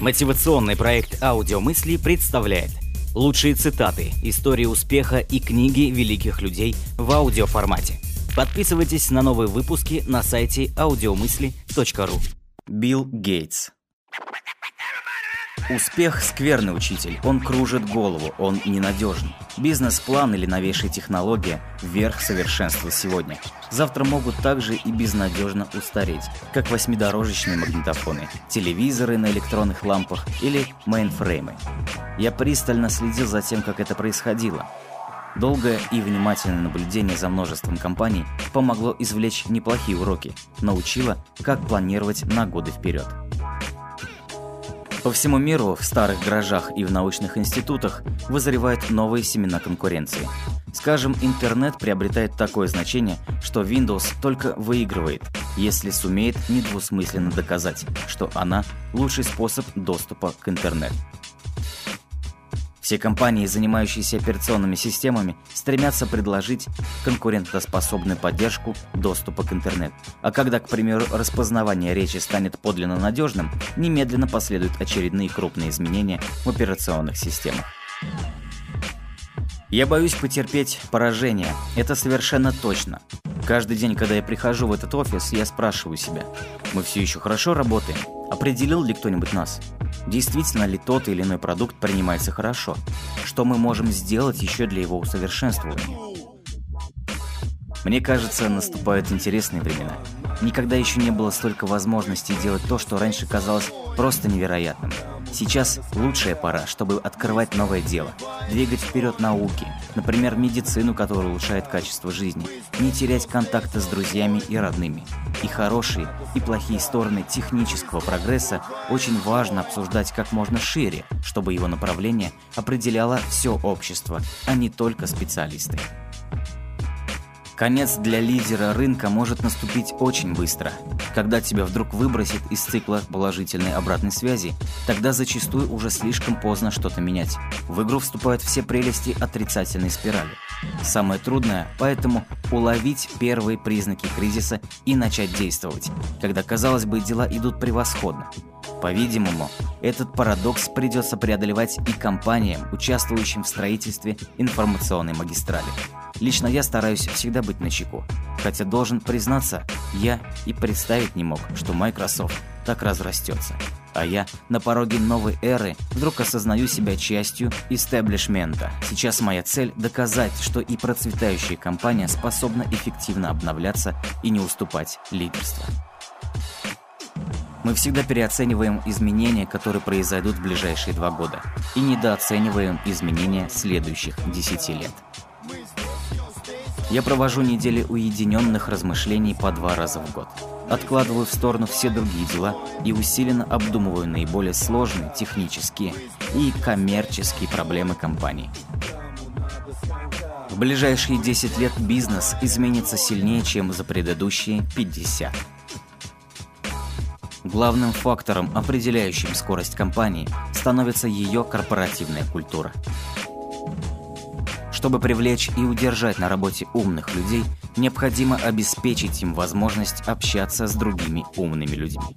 Мотивационный проект «Аудиомысли» представляет лучшие цитаты, истории успеха и книги великих людей в аудиоформате. Подписывайтесь на новые выпуски на сайте audiomысли.ру Билл Гейтс Успех – скверный учитель, он кружит голову, он ненадежен. Бизнес-план или новейшая технология – верх совершенства сегодня. Завтра могут также и безнадежно устареть, как восьмидорожечные магнитофоны, телевизоры на электронных лампах или мейнфреймы. Я пристально следил за тем, как это происходило. Долгое и внимательное наблюдение за множеством компаний помогло извлечь неплохие уроки, научило, как планировать на годы вперед. По всему миру, в старых гаражах и в научных институтах вызревают новые семена конкуренции. Скажем, интернет приобретает такое значение, что Windows только выигрывает, если сумеет недвусмысленно доказать, что она лучший способ доступа к интернету. Все компании, занимающиеся операционными системами, стремятся предложить конкурентоспособную поддержку доступа к интернету. А когда, к примеру, распознавание речи станет подлинно надежным, немедленно последуют очередные крупные изменения в операционных системах. Я боюсь потерпеть поражение, это совершенно точно. Каждый день, когда я прихожу в этот офис, я спрашиваю себя, мы все еще хорошо работаем? Определил ли кто-нибудь нас? Действительно ли тот или иной продукт принимается хорошо? Что мы можем сделать еще для его усовершенствования? Мне кажется, наступают интересные времена. Никогда еще не было столько возможностей делать то, что раньше казалось просто невероятным. Сейчас лучшая пора, чтобы открывать новое дело, двигать вперед науки, например, медицину, которая улучшает качество жизни, не терять контакта с друзьями и родными. И хорошие, и плохие стороны технического прогресса очень важно обсуждать как можно шире, чтобы его направление определяло все общество, а не только специалисты. Конец для лидера рынка может наступить очень быстро. Когда тебя вдруг выбросит из цикла положительной обратной связи, тогда зачастую уже слишком поздно что-то менять. В игру вступают все прелести отрицательной спирали. Самое трудное, поэтому уловить первые признаки кризиса и начать действовать, когда, казалось бы, дела идут превосходно. По-видимому, этот парадокс придется преодолевать и компаниям, участвующим в строительстве информационной магистрали. Лично я стараюсь всегда быть начеку. Хотя должен признаться, я и представить не мог, что Microsoft так разрастется. А я на пороге новой эры вдруг осознаю себя частью истеблишмента. Сейчас моя цель доказать, что и процветающая компания способна эффективно обновляться и не уступать лидерству. Мы всегда переоцениваем изменения, которые произойдут в ближайшие два года, и недооцениваем изменения следующих 10 лет. Я провожу недели уединенных размышлений по два раза в год. Откладываю в сторону все другие дела и усиленно обдумываю наиболее сложные технические и коммерческие проблемы компании. В ближайшие 10 лет бизнес изменится сильнее, чем за предыдущие 50. Главным фактором, определяющим скорость компании, становится ее корпоративная культура. Чтобы привлечь и удержать на работе умных людей, необходимо обеспечить им возможность общаться с другими умными людьми.